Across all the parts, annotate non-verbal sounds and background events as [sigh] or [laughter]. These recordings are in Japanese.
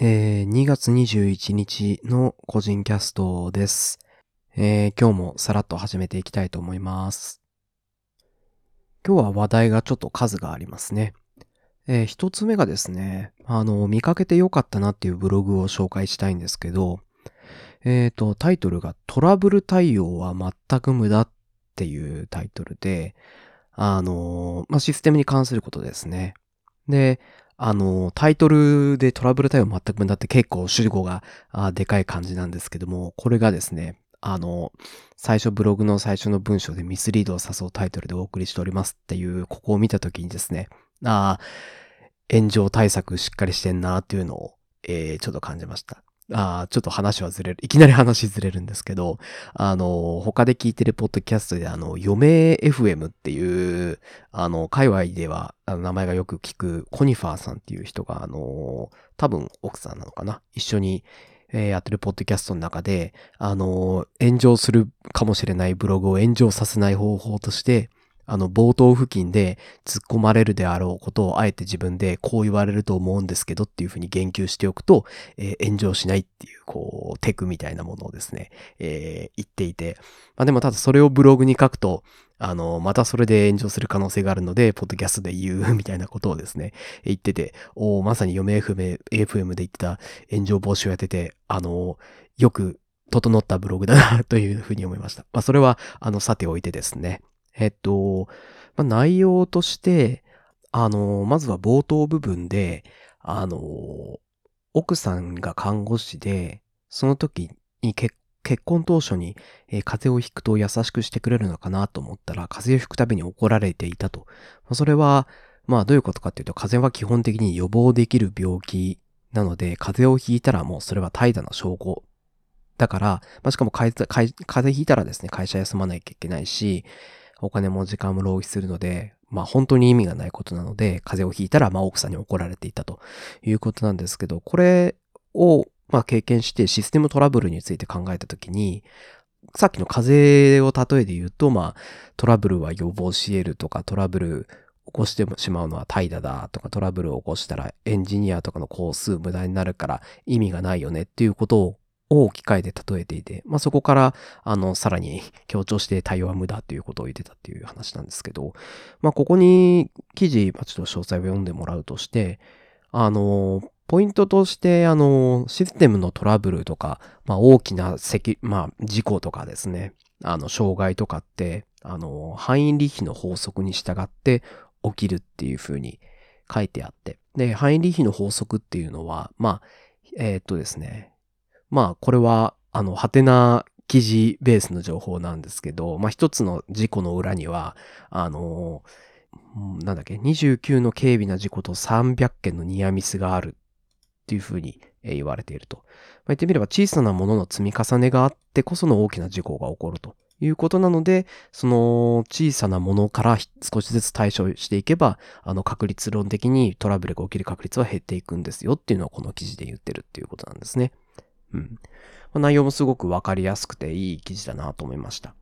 えー2月21日の個人キャストです。えー今日もさらっと始めていきたいと思います。今日は話題がちょっと数がありますね。えー一つ目がですね、あの、見かけてよかったなっていうブログを紹介したいんですけど、えっ、と、タイトルがトラブル対応は全く無駄っていうタイトルで、あの、まあ、システムに関することですね。で、あの、タイトルでトラブル対応全く無駄って結構主語があでかい感じなんですけども、これがですね、あの、最初ブログの最初の文章でミスリードを誘うタイトルでお送りしておりますっていう、ここを見た時にですね、ああ、炎上対策しっかりしてんなっていうのを、えーちょっと感じました。ああ、ちょっと話はずれる。いきなり話ずれるんですけど、あの、他で聞いてるポッドキャストで、あの、余命 FM っていう、あの、界隈では、あの名前がよく聞く、コニファーさんっていう人が、あの、多分奥さんなのかな？一緒に、えーやってるポッドキャストの中で、あの、炎上するかもしれないブログを炎上させない方法として、あの、冒頭付近で突っ込まれるであろうことをあえて自分でこう言われると思うんですけどっていうふうに言及しておくと、えー炎上しないっていう、こう、テクみたいなものをですね、えー言っていて、まあでもただそれをブログに書くと、あの、またそれで炎上する可能性があるので、ポッドキャストで言うみたいなことをですね、言ってて、おまさに嫁 FM, FM で言ってた炎上防止をやってて、あの、よく整ったブログだなというふうに思いました。まあそれは、あの、さておいてですね。えっと、まあ、内容として、あの、まずは冒頭部分で、あの、奥さんが看護師で、その時に結結婚当初に、えー風邪をひくと優しくしてくれるのかなと思ったら、風邪をひくたびに怒られていたと。まあそれは、まあどういうことかっていうと、風邪は基本的に予防できる病気なので、風邪をひいたらもうそれは怠惰な証拠。だから、まあ、しかも風邪ひいたらですね、会社休まなきゃいけないし、お金も時間も浪費するので、まあ本当に意味がないことなので、風邪をひいたらまあ奥さんに怒られていたということなんですけど、これをまあ経験してシステムトラブルについて考えたときに、さっきの風邪を例えで言うと、まあトラブルは予防し得るとか、トラブル起こしてしまうのは怠惰だとか、トラブルを起こしたらエンジニアとかの工数無駄になるから意味がないよねっていうことをを機械で例えていて、まあ、そこから、あの、さらに [laughs] 強調して対応は無駄ということを言ってたっていう話なんですけど、まあ、ここに記事、まあ、ちょっと詳細を読んでもらうとして、あの、ポイントとして、あの、システムのトラブルとか、まあ、大きな、まあ、事故とかですね、あの、障害とかって、あの、範囲利比の法則に従って起きるっていうふうに書いてあって、で、範囲利比の法則っていうのは、まあ、えーっとですね、まあ、これは、あの、ハテナ記事ベースの情報なんですけど、まあ、一つの事故の裏には、あの、うんなんだっけ、29の軽微な事故と300件のニアミスがあるっていうふうに言われていると。まあ、言ってみれば小さなものの積み重ねがあってこその大きな事故が起こるということなので、その小さなものから少しずつ対処していけば、あの確率論的にトラブルが起きる確率は減っていくんですよっていうのをこの記事で言ってるっていうことなんですね。うん。まあ内容もすごくわかりやすくていい記事だなと思いました。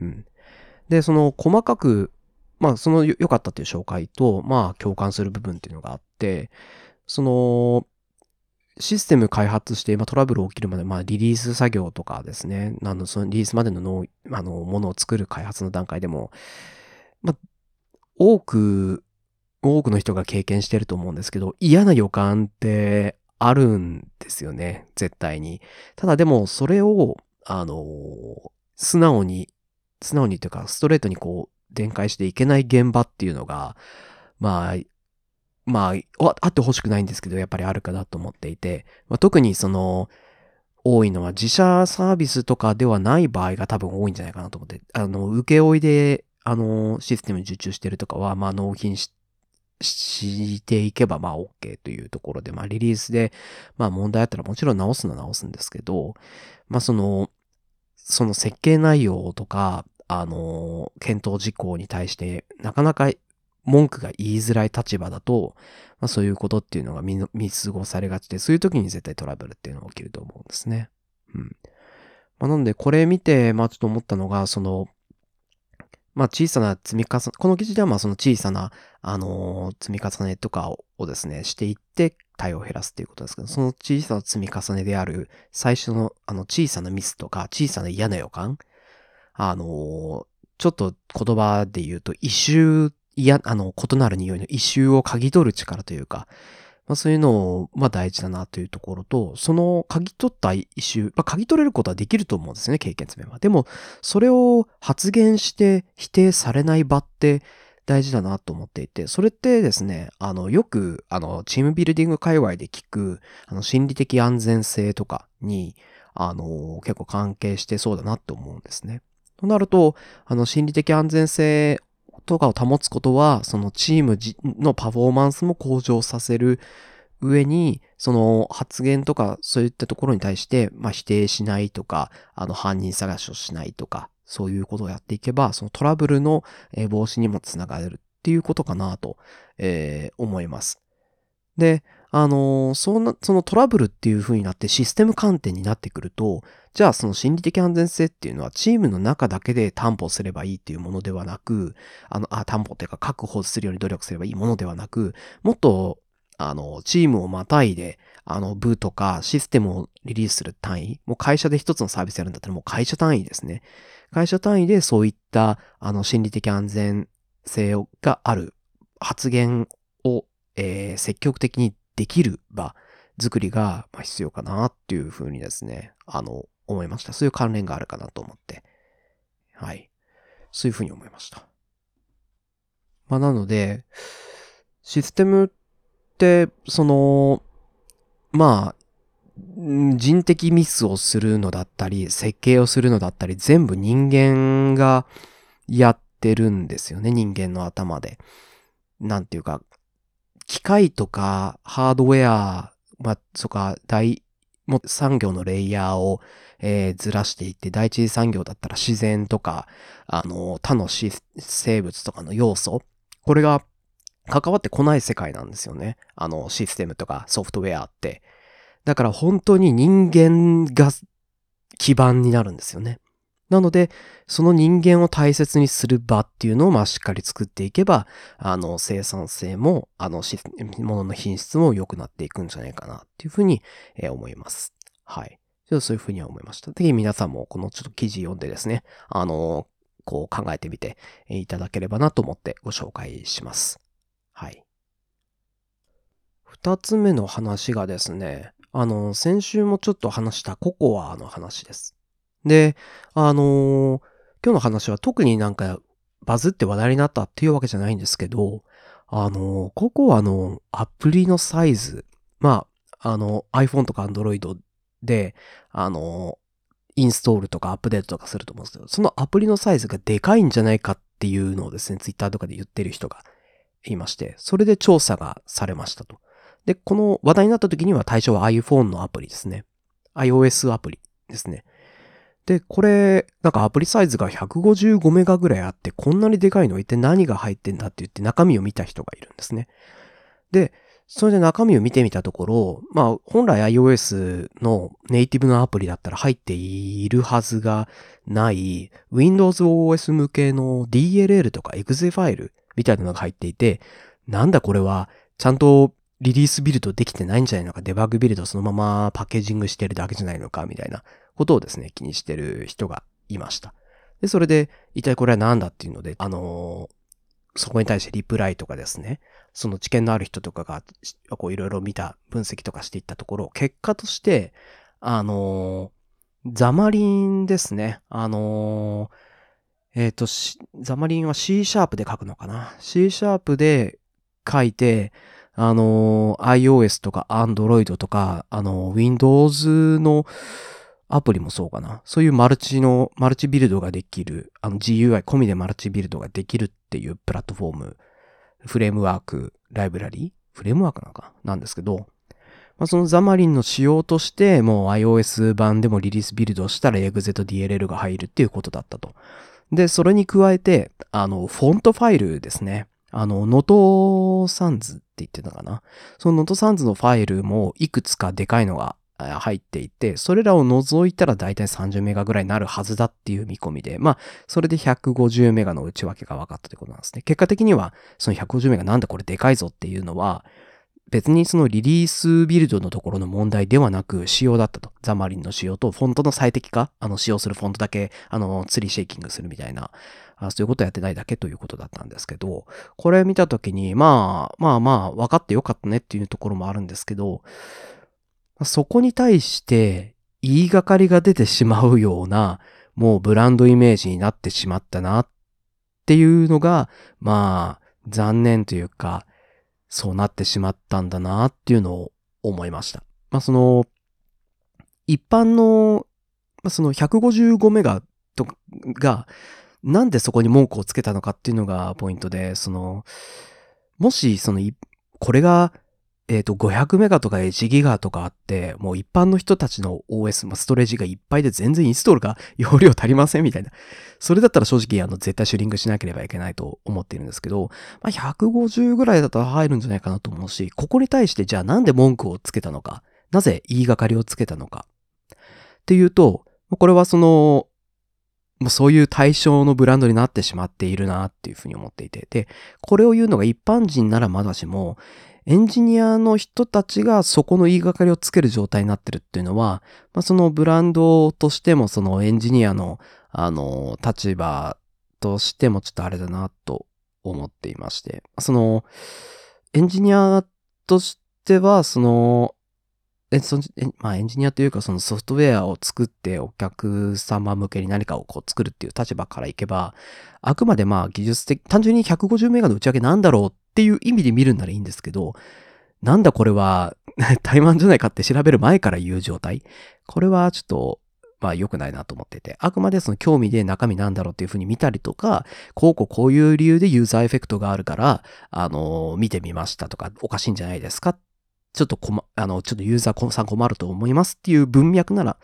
うん。で、その細かく、まあその良かったっていう紹介と、まあ共感する部分っていうのがあって、その、システム開発して、まあ、トラブル起きるまで、まあ、リリース作業とかですね、あの、そのリリースまでのの、あの、ものを作る開発の段階でも、まあ、多く、多くの人が経験してると思うんですけど、嫌な予感ってあるんですよね、絶対に。ただでも、それを、あの、素直に、素直にというか、ストレートにこう、展開していけない現場っていうのが、まあ、まあ、あってほしくないんですけど、やっぱりあるかなと思っていて、まあ、特にその、多いのは自社サービスとかではない場合が多分多いんじゃないかなと思って、あの、請負いで、あの、システム受注してるとかは、まあ、納品して、していけば、まあ、OK というところで、まあ、リリースで、まあ、問題あったらもちろん直すのは直すんですけど、まあ、その、その設計内容とか、あの、検討事項に対して、なかなか文句が言いづらい立場だと、まあ、そういうことっていうのが見見過ごされがちで、そういう時に絶対トラブルっていうのが起きると思うんですね。うん。まあ、なので、これ見て、まあ、ちょっと思ったのが、その、まあ、小さな積み重ね、この記事では、まあ、その小さな、あの積み重ねとかをですね、していって、対応を減らすっていうことですけど、その小さな積み重ねである、最初のあの小さなミスとか、小さな嫌な予感、あの、ちょっと言葉で言うと、異臭、いや、あの、異なる匂いの異臭を嗅ぎ取る力というか、まあそういうのを、大事だなというところと、その嗅ぎ取った異臭、まあ嗅ぎ取れることはできると思うんですね、経験詰めは。でも、それを発言して否定されない場って大事だなと思っていて、それってですね、あの、よく、あの、チームビルディング界隈で聞く、あの、心理的安全性とかに、あの、結構関係してそうだなって思うんですね。となると、あの、心理的安全性とかを保つことは、そのチームのパフォーマンスも向上させる上に、その発言とかそういったところに対して、まあ、否定しないとか、あの、犯人探しをしないとか、そういうことをやっていけば、そのトラブルの防止にもつながるっていうことかなと、えー、思います。で、あのー、その、そのトラブルっていう風になってシステム観点になってくると、じゃあその心理的安全性っていうのはチームの中だけで担保すればいいっていうものではなく、あの、あ、担保っていうか確保するように努力すればいいものではなく、もっと、あの、チームをまたいで、あの、部とかシステムをリリースする単位、もう会社で一つのサービスやるんだったらもう会社単位ですね。会社単位でそういった、あの、心理的安全性がある発言を、えー、積極的にできる場作りが必要かなっていうふうにですね、あの、思いました。そういう関連があるかなと思って。はい。そういうふうに思いました。まあ、なので、システムって、その、まあ、人的ミスをするのだったり、設計をするのだったり、全部人間がやってるんですよね、人間の頭で。なんていうか、機械とかハードウェア、ま、そか、大、も産業のレイヤーを、えー、ずらしていって、第一次産業だったら自然とか、あの、他の生物とかの要素、これが関わってこない世界なんですよね。あの、システムとかソフトウェアって。だから本当に人間が基盤になるんですよね。なので、その人間を大切にする場っていうのを、まあ、しっかり作っていけば、あの、生産性も、あの、ものの品質も良くなっていくんじゃないかなっていうふうに、えー、思います。はい。ちょっとそういうふうには思いました。ぜひ皆さんもこのちょっと記事読んでですね、あの、こう考えてみていただければなと思ってご紹介します。はい。二つ目の話がですね、あの、先週もちょっと話したココアの話です。で、あのー、今日の話は特になんかバズって話題になったっていうわけじゃないんですけど、あのー、ココアのアプリのサイズ、まあ、あの、iPhone とか Android で、あのインストールとかアップデートとかすると思うんですけど、そのアプリのサイズがでかいんじゃないかっていうのをですね、Twitter とかで言ってる人がいまして、それで調査がされましたと。で、この話題になった時には対象は iPhone のアプリですね。iOS アプリですね。で、これ、なんかアプリサイズが155メガぐらいあって、こんなにでかいの？一体何が入ってんだって言って中身を見た人がいるんですね。で、それで中身を見てみたところ、まあ、本来 iOS のネイティブのアプリだったら入っているはずがない Windows OS 向けの DLL とか exe ファイルみたいなのが入っていて、なんだこれは、ちゃんとリリースビルドできてないんじゃないのか、デバッグビルドそのままパッケージングしてるだけじゃないのか、みたいなことをですね、気にしてる人がいました。で、それで、一体これは何だっていうので、あのー、そこに対してリプライとかですね、その知見のある人とかが、こういろいろ見た分析とかしていったところ、結果として、あのー、ザマリンですね。あのー、えっ、と、ザマリンは C シャープで書くのかな ?C シャープで書いて、あの、iOS とか Android とか、あの、Windows のアプリもそうかな。そういうマルチの、マルチビルドができる、あの GUI 込みでマルチビルドができるっていうプラットフォーム、フレームワーク、ライブラリーフレームワークなのか？なんですけど、まあ、そのザマリンの仕様として、もう iOS 版でもリリースビルドしたら EXE と DLL が入るっていうことだったと。で、それに加えて、あの、フォントファイルですね。あの、 Noto Sansって言ってたかな。その Noto Sansのファイルもいくつかでかいのが入っていて、それらを除いたらだいたい30メガぐらいになるはずだっていう見込みで、まあ、それで150メガの内訳が分かったということなんですね。結果的には、その150メガなんだこれでかいぞっていうのは、別にそのリリースビルドのところの問題ではなく仕様だったと。 Xamarin の仕様とフォントの最適化、あの使用するフォントだけ、あの、 tree shaking するみたいな、そういうことやってないだけということだったんですけど、これ見たときに、まあ、まあまあ、分かってよかったねっていうところもあるんですけど、そこに対して言いがかりが出てしまうような、もうブランドイメージになってしまったなっていうのが、まあ、残念というか、そうなってしまったんだなっていうのを思いました。まあ、その、一般の、まあ、その155メガとが、なんでそこに文句をつけたのかっていうのがポイントで、その、もし、その、これがえっ、ー、と、500メガとか1ギガとかあって、もう一般の人たちの OS、まあ、ストレージがいっぱいで全然インストールが容量足りませんみたいな。それだったら正直、あの、絶対シュリングしなければいけないと思っているんですけど、まあ、150ぐらいだったら入るんじゃないかなと思うし、ここに対してじゃあなんで文句をつけたのか、なぜ言いがかりをつけたのか。っていうと、これはその、もうそういう対象のブランドになってしまっているなっていうふうに思っていて。で、これを言うのが一般人ならまだしも、エンジニアの人たちがそこの言いがかりをつける状態になってるっていうのは、まあ、そのブランドとしてもそのエンジニアのあの立場としてもちょっとあれだなと思っていまして、そのエンジニアとしてはそのえそまあ、エンジニアというかそのソフトウェアを作ってお客様向けに何かをこう作るっていう立場からいけば、あくまでまあ技術的、単純に150メガの打ち上げなんだろうっっていう意味で見るんならいいんですけど、なんだこれは [laughs] 怠慢じゃないかって調べる前から言う状態。これはちょっと、まあ良くないなと思ってて、あくまでその興味で中身なんだろうっていうふうに見たりとか、こうこうこういう理由でユーザーエフェクトがあるから、あの、見てみましたとか、おかしいんじゃないですかちょっと困、あの、ちょっとユーザーさん困ると思いますっていう文脈なら、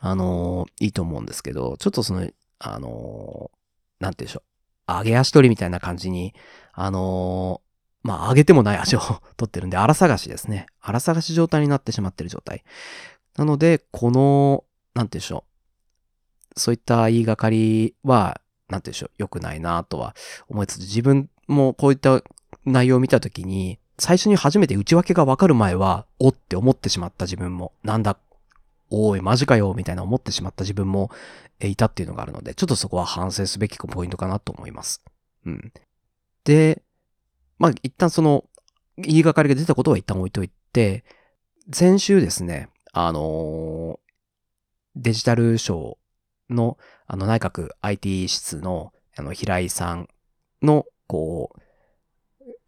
あのいいと思うんですけど、ちょっとその、あのなんて言うんでしょう。揚げ足取りみたいな感じに、あのまあ、揚げてもない足を [laughs] 取ってるんで、荒探しですね。荒探し状態になってしまってる状態。なので、この、なんて言うんでしょう。そういった言いがかりは、なんて言うんでしょう。良くないなとは思いつつ、自分もこういった内容を見たときに、最初に初めて内訳がわかる前は、おって思ってしまった自分も、なんだ、おい、マジかよ、みたいな思ってしまった自分もいたっていうのがあるので、ちょっとそこは反省すべきポイントかなと思います。うん。で、まあ、一旦その、言いがかりが出たことは一旦置いといて、先週ですね、あの、デジタル省の、あの、内閣 IT 室の、あの、平井さんの、こう、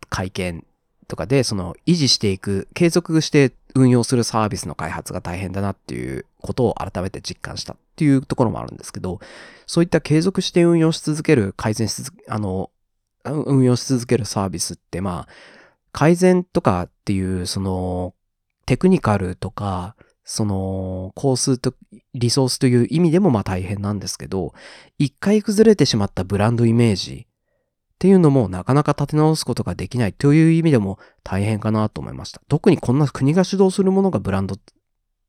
会見とかで、その維持していく、継続して運用するサービスの開発が大変だなっていうことを改めて実感したっていうところもあるんですけど、そういった継続して運用し続ける、改善し続け、あの、運用し続けるサービスって、まあ、改善とかっていう、その、テクニカルとか、その、工数と、リソースという意味でもまあ大変なんですけど、一回崩れてしまったブランドイメージっていうのもなかなか立て直すことができないという意味でも大変かなと思いました。特にこんな国が主導するものがブランド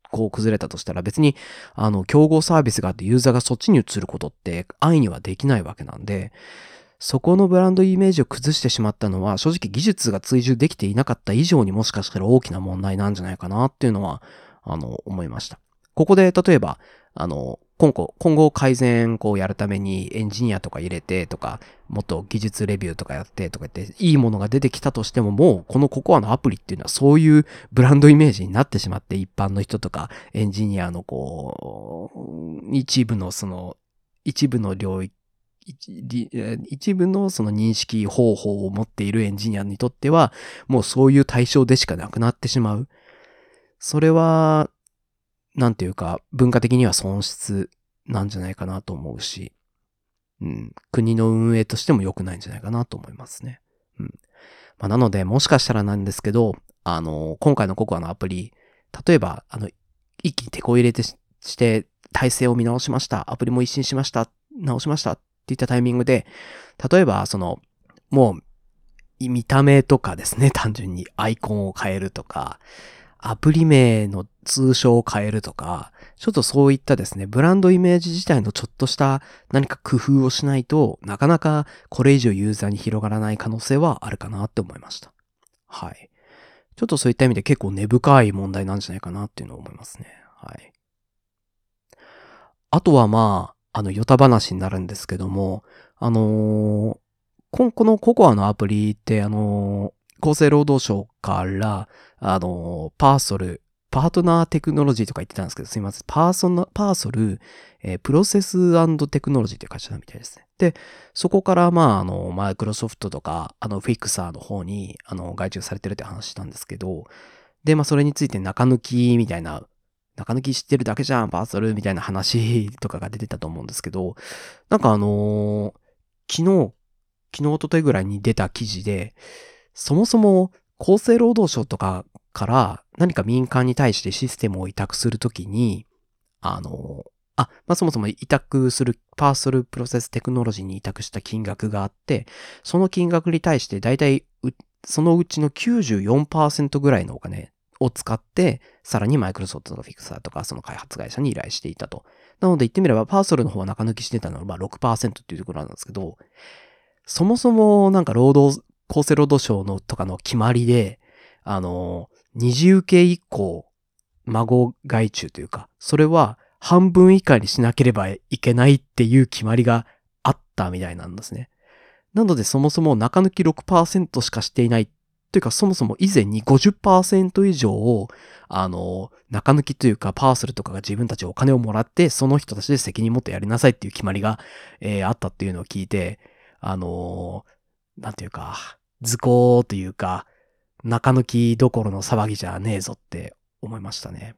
こう崩れたとしたら別にあの競合サービスがあってユーザーがそっちに移ることって安易にはできないわけなんでそこのブランドイメージを崩してしまったのは正直技術が追従できていなかった以上にもしかしたら大きな問題なんじゃないかなっていうのはあの思いました。ここで例えばあの今後、今後改善こうやるためにエンジニアとか入れてとか、もっと技術レビューとかやってとか言って、いいものが出てきたとしても、もうこのココアのアプリっていうのはそういうブランドイメージになってしまって、一般の人とかエンジニアのこう、一部のその、一部の領域、一部のその認識方法を持っているエンジニアにとっては、もうそういう対象でしかなくなってしまう。それは、なんていうか、文化的には損失なんじゃないかなと思うし、うん、国の運営としても良くないんじゃないかなと思いますね。うん。まあ、なので、もしかしたらなんですけど、あの、今回のココアのアプリ、例えば、あの、一気に手こ入れてして、体制を見直しました。アプリも一新しました。直しましたっていったタイミングで、例えば、その、もう、見た目とかですね、単純にアイコンを変えるとか、アプリ名の通称を変えるとか、ちょっとそういったですね、ブランドイメージ自体のちょっとした何か工夫をしないとなかなかこれ以上ユーザーに広がらない可能性はあるかなって思いました。はい。ちょっとそういった意味で結構根深い問題なんじゃないかなっていうのを思いますね。はい。あとはまあ、あの、ヨタ話になるんですけども、あのー、この COCOA のアプリって、あの、厚生労働省から、あの、パーソル、パートナーテクノロジーとか言ってたんですけど、すいません。パーソナ、パーソル、えー、プロセステクノロジーって会社だみたいですね。で、そこから、まあ、あの、マイクロソフトとか、あの、フィクサーの方に、あの、外注されてるって話したんですけど、で、まあ、それについて中抜きみたいな、中抜き知ってるだけじゃん、パーソルみたいな話とかが出てたと思うんですけど、なんかあのー、昨日、昨日、おとといぐらいに出た記事で、そもそも厚生労働省とかから何か民間に対してシステムを委託するときに、あの、あ、まあ、そもそも委託するパーソルプロセステクノロジーに委託した金額があって、その金額に対して大体そのうちの94%ぐらいのお金を使って、さらにマイクロソフトの FIXER とかその開発会社に依頼していたと。なので言ってみればパーソルの方は中抜きしてたのはまあ6%っていうところなんですけど、そもそもなんか労働、厚生労働省のとかの決まりで、あの、二次受け以降、孫外注というか、それは半分以下にしなければいけないっていう決まりがあったみたいなんですね。なのでそもそも中抜き6%しかしていないというかそもそも以前に50%以上をあの中抜きというかパーソルとかが自分たちお金をもらってその人たちで責任持ってやりなさいっていう決まりが、えー、あったっていうのを聞いてあのなんていうか図工というか中抜きどころの騒ぎじゃねえぞって思いましたね。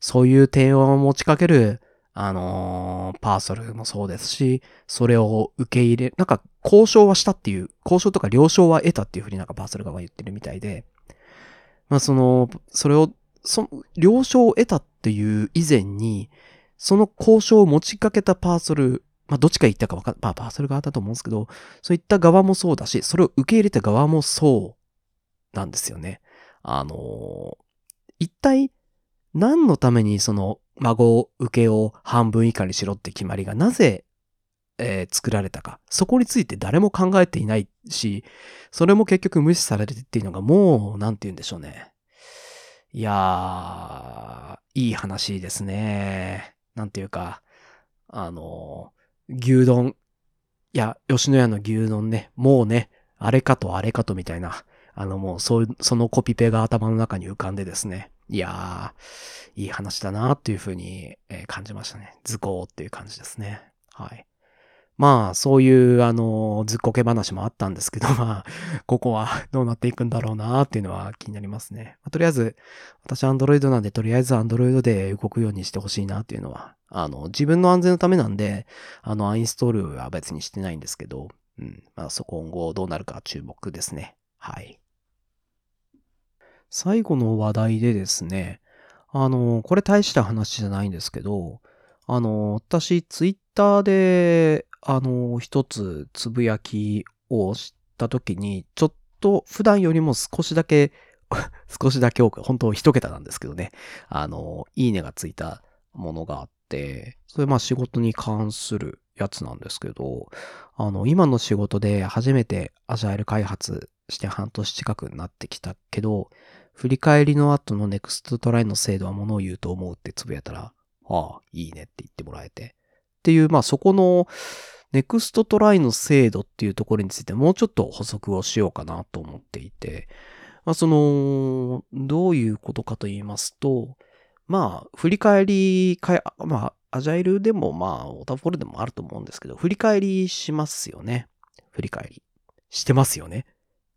そういう提案を持ちかける、あのー、パーソルもそうですし、それを受け入れ、なんか交渉はしたっていう、交渉とか了承は得たっていうふうになんかパーソル側は言ってるみたいで、まあその、それを、その了承を得たっていう以前に、その交渉を持ちかけたパーソル、まあどっちか言ったかわかん、まあパーソル側だと思うんですけど、そういった側もそうだし、それを受け入れた側もそうなんですよね。あの、一体何のためにその孫受けを半分以下にしろって決まりがなぜ、えー、作られたか。そこについて誰も考えていないし、それも結局無視されてっていうのがもう、なんて言うんでしょうね。いやー、いい話ですね。なんていうか、あの、牛丼、いや、吉野家の牛丼ね、もうね、あれかとあれかとみたいな、あのもうそう、そのコピペが頭の中に浮かんでですね。いやー、いい話だなーっていうふうに、え感じましたね。図工っていう感じですね。はい。まあ、そういう、あの、ずっこけ話もあったんですけど、[laughs] まあ、ここは [laughs] どうなっていくんだろうなっていうのは気になりますね。まあ、とりあえず、私 Android なんで、とりあえず Android で動くようにしてほしいなっていうのは、あの、自分の安全のためなんで、あの、アインストールは別にしてないんですけど、うん。まあ、そこ今後どうなるか注目ですね。はい。最後の話題でですね、あの、これ大した話じゃないんですけど、あの、私、ツイッターで、あの、一つつぶやきをしたときに、ちょっと普段よりも少しだけ [laughs] 少しだけ多く、本当一桁なんですけどね、あの、いいねがついたものがあっ、それまあ仕事に関するやつなんですけど、あの、今の仕事で初めてアジャイル開発して半年近くになってきたけど、振り返りの後のネクストトライの精度はものを言うと思うってつぶやいたら、ああ、いいねって言ってもらえて。っていう、まあそこのネクストトライの精度っていうところについてもうちょっと補足をしようかなと思っていて、まあその、どういうことかと言いますと、まあ、振り返り、かまあ、アジャイルでもまあ、オタフォルでもあると思うんですけど、振り返りしますよね。振り返り。してますよね。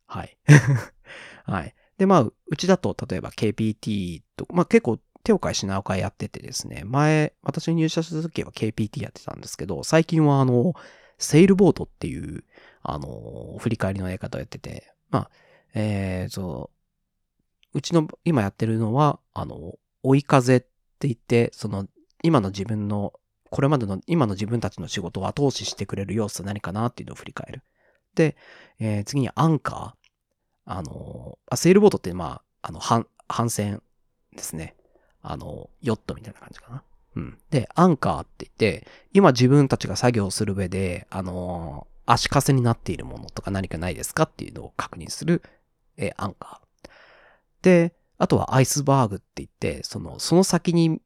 はい。[laughs] はい。で、まあ、うちだと、例えば KPT と、まあ結構手を変え品を変えやっててですね、前、私入社した時は KPT やってたんですけど、最近はあの、セールボートっていう、あの、振り返りのやり方をやってて、まあ、えー、そう、うちの今やってるのは、あの、追い風って言って、その、今の自分の、これまでの、今の自分たちの仕事を後押ししてくれる要素は何かなっていうのを振り返る。で、えー、次にアンカー。あの、あセールボートって、まあ、あの、反、反戦ですね。あの、ヨットみたいな感じかな。うん。で、アンカーって言って、今自分たちが作業する上で、あの、足かせになっているものとか何かないですかっていうのを確認する、えー、アンカー。で、あとはアイスバーグって言って、その、その先に、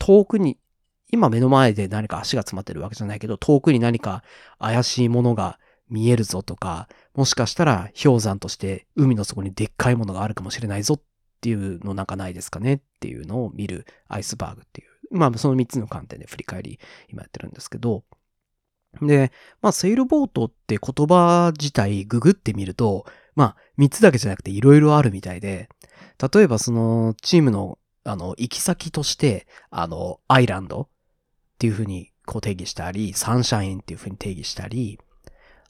遠くに、今目の前で何か足が詰まってるわけじゃないけど、遠くに何か怪しいものが見えるぞとか、もしかしたら氷山として海の底にでっかいものがあるかもしれないぞっていうのなんかないですかねっていうのを見るアイスバーグっていう。まあその3つの観点で振り返り今やってるんですけど。で、まあセイルボートって言葉自体ググってみると、まあ3つだけじゃなくて色々あるみたいで、例えばそのチームのあの行き先として、あのアイランドっていう風にこう定義したり、サンシャインっていう風に定義したり、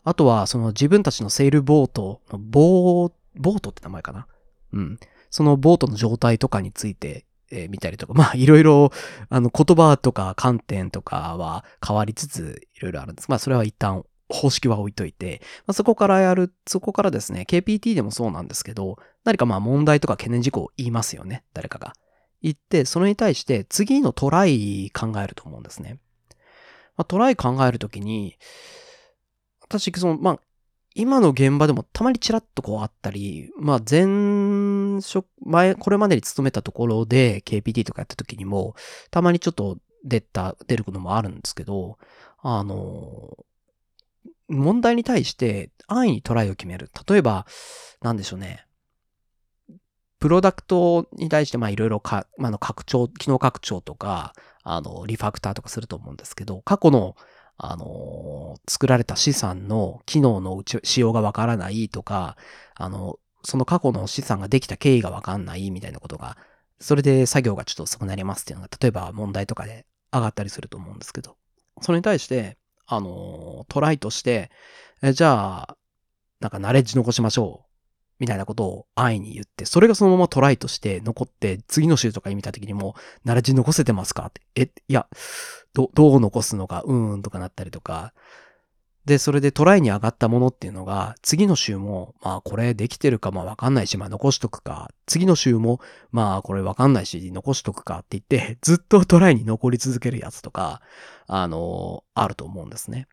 あとはその自分たちのセールボートのボー、ボートって名前かな？うん。そのボートの状態とかについて、えー見たりとか、[laughs] まあいろいろ、あの言葉とか観点とかは変わりつついろいろあるんです。まあそれは一旦方式は置いといて、まあ、そこからやる、そこからですね、KPT でもそうなんですけど、何かまあ問題とか懸念事項を言いますよね、誰かが。言って、それに対して次のトライ考えると思うんですね。まあ、トライ考えるときに、私、その、まあ、今の現場でもたまにチラッとこうあったり、まあ前職、前、これまでに勤めたところで KPT とかやった時にも、たまにちょっと出た、出ることもあるんですけど、あの、問題に対して安易にトライを決める。例えば、なんでしょうね。プロダクトに対してまあいろいろか、まあ、の拡張、機能拡張とか、あの、リファクターとかすると思うんですけど、過去のあの、作られた資産の機能のうち仕様がわからないとか、あの、その過去の資産ができた経緯がわかんないみたいなことが、それで作業がちょっと遅くなりますっていうのが、例えば問題とかで上がったりすると思うんですけど、それに対して、あの、トライとして、えじゃあ、なんかナレッジ残しましょう。みたいなことを安易に言って、それがそのままトライとして残って、次の週とかに見た時にも、ナレッジ残せてますかって、え、いや、ど、どう残すのか、うーんとかなったりとか。で、それでトライに上がったものっていうのが、次の週も、まあこれできてるかまあわかんないし、まあ残しとくか。次の週も、まあこれわかんないし、残しとくかって言って、[laughs] ずっとトライに残り続けるやつとか、あの、あると思うんですね。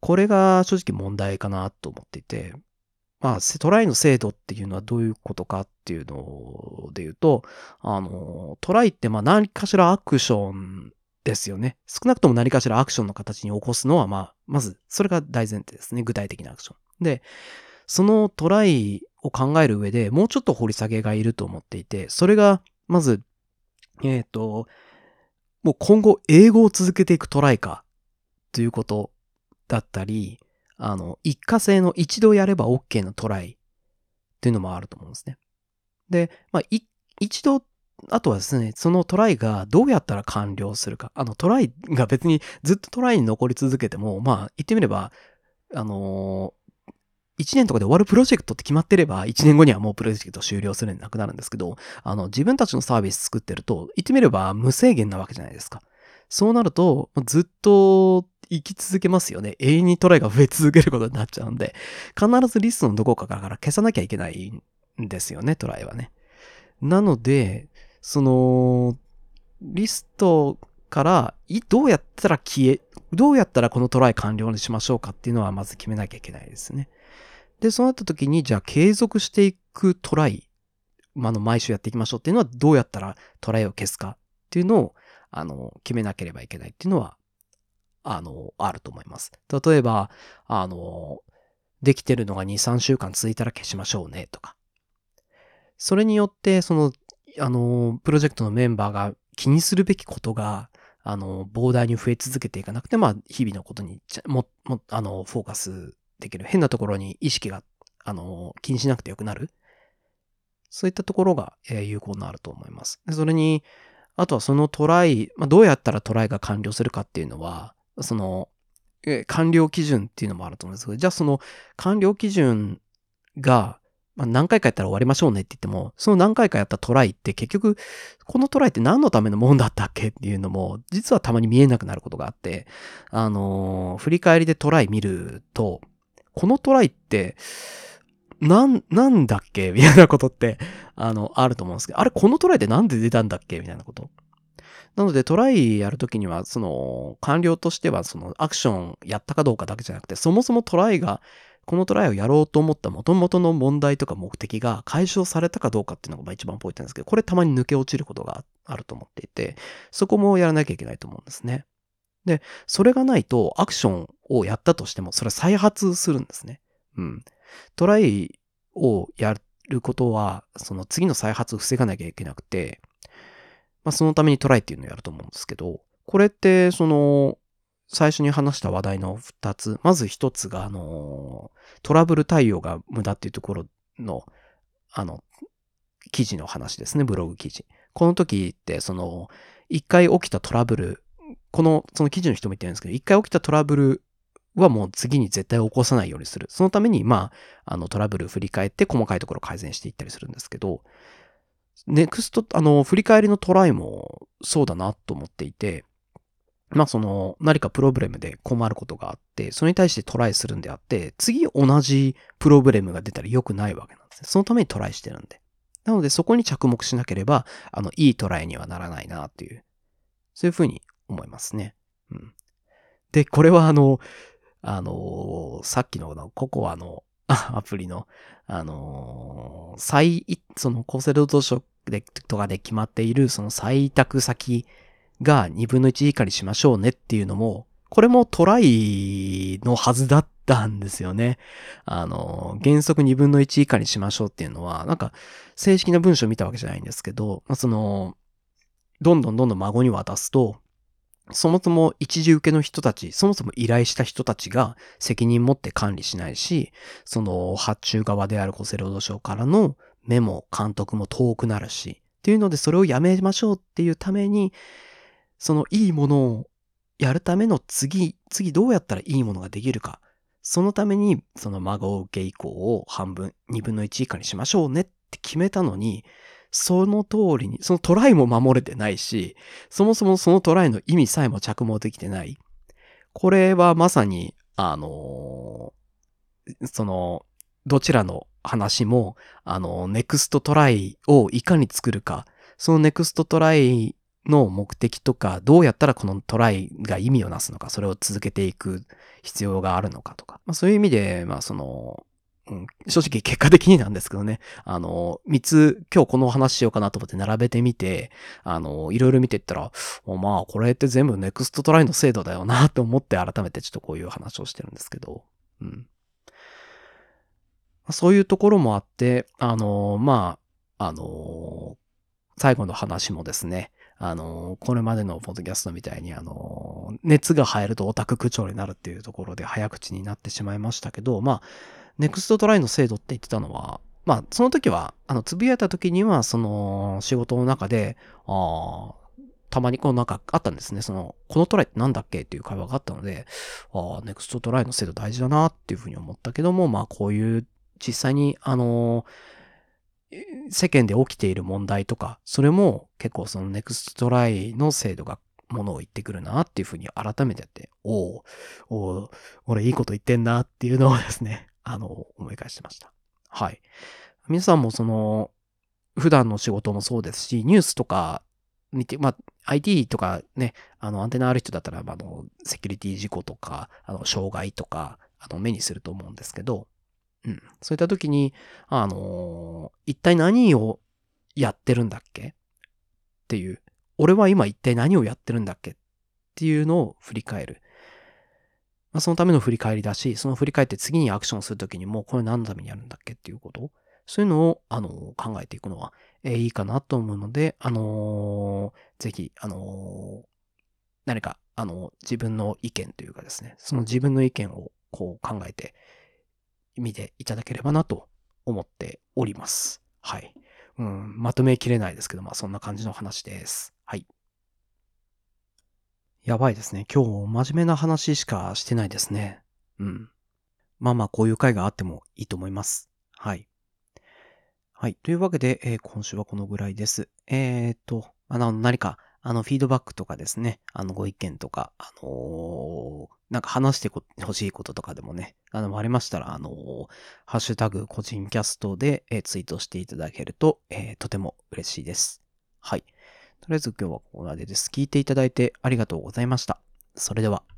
これが正直問題かなと思っていて、まあ、トライの精度っていうのはどういうことかっていうので言うと、あの、トライってまあ何かしらアクションですよね。少なくとも何かしらアクションの形に起こすのは、まあ、まず、それが大前提ですね。具体的なアクション。で、そのトライを考える上でもうちょっと掘り下げがいると思っていて、それが、まず、えっ、と、もう今後英語を続けていくトライか、ということだったり、あの、一過性の一度やれば OK のトライっていうのもあると思うんですね。で、まあ、一度、あとはですね、そのトライがどうやったら完了するか。あの、トライが別にずっとトライに残り続けても、まあ、言ってみれば、あのー、1年とかで終わるプロジェクトって決まってれば、1年後にはもうプロジェクト終了するんでなくなるんですけど、あの、自分たちのサービス作ってると、言ってみれば無制限なわけじゃないですか。そうなると、ずっと生き続けますよね。永遠にトライが増え続けることになっちゃうんで、必ずリストのどこかから消さなきゃいけないんですよね、トライはね。なので、その、リストから、どうやったら消え、どうやったらこのトライ完了にしましょうかっていうのはまず決めなきゃいけないですね。で、そうなった時に、じゃあ継続していくトライ、まあ、の、毎週やっていきましょうっていうのは、どうやったらトライを消すかっていうのを、あの、決めなければいけないっていうのは、あの、あると思います。例えば、あの、できてるのが2、3週間続いたら消しましょうねとか。それによって、その、あの、プロジェクトのメンバーが気にするべきことが、あの、膨大に増え続けていかなくて、まあ、日々のことにも、も、あの、フォーカスできる。変なところに意識が、あの、気にしなくてよくなる。そういったところが、えー、有効になると思います。それに、あとはそのトライ、まあ、どうやったらトライが完了するかっていうのは、その、え完了基準っていうのもあると思うんですけど、じゃあその完了基準が、まあ、何回かやったら終わりましょうねって言っても、その何回かやったトライって結局、このトライって何のためのもんだったっけっていうのも、実はたまに見えなくなることがあって、あのー、振り返りでトライ見ると、このトライって、なん、なんだっけ？[laughs] みたいなことって、あの、あると思うんですけど、あれ、このトライってなんで出たんだっけ？みたいなこと。なので、トライやるときには、その、完了としては、その、アクションやったかどうかだけじゃなくて、そもそもトライが、このトライをやろうと思った元々の問題とか目的が解消されたかどうかっていうのが一番ポイントなんですけど、これたまに抜け落ちることがあると思っていて、そこもやらなきゃいけないと思うんですね。で、それがないとアクションをやったとしても、それは再発するんですね。うん。トライをやることは、その次の再発を防がなきゃいけなくて、まあそのためにトライっていうのをやると思うんですけど、これってその、最初に話した話題の二つ。まず一つが、あの、トラブル対応が無駄っていうところの、あの、記事の話ですね、ブログ記事。この時って、その、一回起きたトラブル、この、その記事の人も言ってるんですけど、一回起きたトラブルはもう次に絶対起こさないようにする。そのために、まあ、あの、トラブル振り返って細かいところ改善していったりするんですけど、ネクスト、あの、振り返りのトライもそうだなと思っていて、まあその、何かプロブレムで困ることがあって、それに対してトライするんであって、次同じプロブレムが出たら良くないわけなんですね。そのためにトライしてるんで。なのでそこに着目しなければ、あの、いいトライにはならないなっていう、そういうふうに思いますね。うん。で、これはあの、あのさっきのココアの [laughs] アプリの、あの最、その厚生労働省でとかで決まっているその採択先が2分の1以下にしましょうねっていうのも、これもトライのはずだったんですよね。あの、原則2分の1以下にしましょうっていうのは、なんか正式な文章を見たわけじゃないんですけど、まあ、その、どんどんどんどん孫に渡すと、そもそも一時受けの人たち、そもそも依頼した人たちが責任持って管理しないし、その発注側である厚生労働省からのメモ、監督も遠くなるし、っていうのでそれをやめましょうっていうために、そのいいものをやるための次、次どうやったらいいものができるか。そのために、その孫受け以降を半分、二分の一以下にしましょうねって決めたのに、その通りに、そのトライも守れてないし、そもそもそのトライの意味さえも着目できてない。これはまさに、あのー、その、どちらの話も、あの、ネクストトライをいかに作るか、そのネクストトライの目的とか、どうやったらこのトライが意味をなすのか、それを続けていく必要があるのかとか。まあ、そういう意味で、まあその、うん、正直結果的になんですけどね、あの、三つ、今日この話しようかなと思って並べてみて、あの、いろいろ見ていったら、まあ、これって全部ネクストトライの制度だよなって思って改めてちょっとこういう話をしてるんですけど、うん。そういうところもあって、あの、まあ、あの、最後の話もですね、あの、これまでのポッドキャストみたいに、あの、熱が入るとオタク口調になるっていうところで早口になってしまいましたけど、まあ、ネクストトライの精度って言ってたのは、まあ、その時は、あの、つぶやいた時には、その、仕事の中で、ああ、たまにこうなんかあったんですね。その、このトライってなんだっけっていう会話があったので、ああ、ネクストトライの精度大事だなっていうふうに思ったけども、まあこういう実際に、あの世間で起きている問題とか、それも結構そのネクストトライの精度がものを言ってくるなっていうふうに改めてやって、おおお俺いいこと言ってんなっていうのをですね、[laughs] あの、思い返してました。はい。皆さんもその、普段の仕事もそうですし、ニュースとか見て、まあ、IT とかね、あの、アンテナある人だったら、あの、セキュリティ事故とか、あの、障害とか、あの、目にすると思うんですけど、うん。そういった時に、あのー、一体何をやってるんだっけ？っていう、俺は今一体何をやってるんだっけ？っていうのを振り返る。まあ、そのための振り返りだし、その振り返って次にアクションするときにもうこれ何のためにやるんだっけっていうこと。そういうのを、あのー、考えていくのは、えー、いいかなと思うので、あのー、ぜひ、あの何か、あの自分の意見というかですね、その自分の意見をこう考えて、見ていただければなと思っております。はい。うん、まとめきれないですけど、まあそんな感じの話です。はい。やばいですね。今日真面目な話しかしてないですね。うん。まあまあこういう回があってもいいと思います。はい。はい。というわけで、えー、今週はこのぐらいです。えー、っと、あの、何かあの、フィードバックとかですね、あの、ご意見とか、あのー、なんか話してほしいこととかでもね、あの、ありましたら、あのー、ハッシュタグ個人キャストで、えー、ツイートしていただけると、えー、とても嬉しいです。はい。とりあえず今日はここまでです。聞いていただいてありがとうございました。それでは。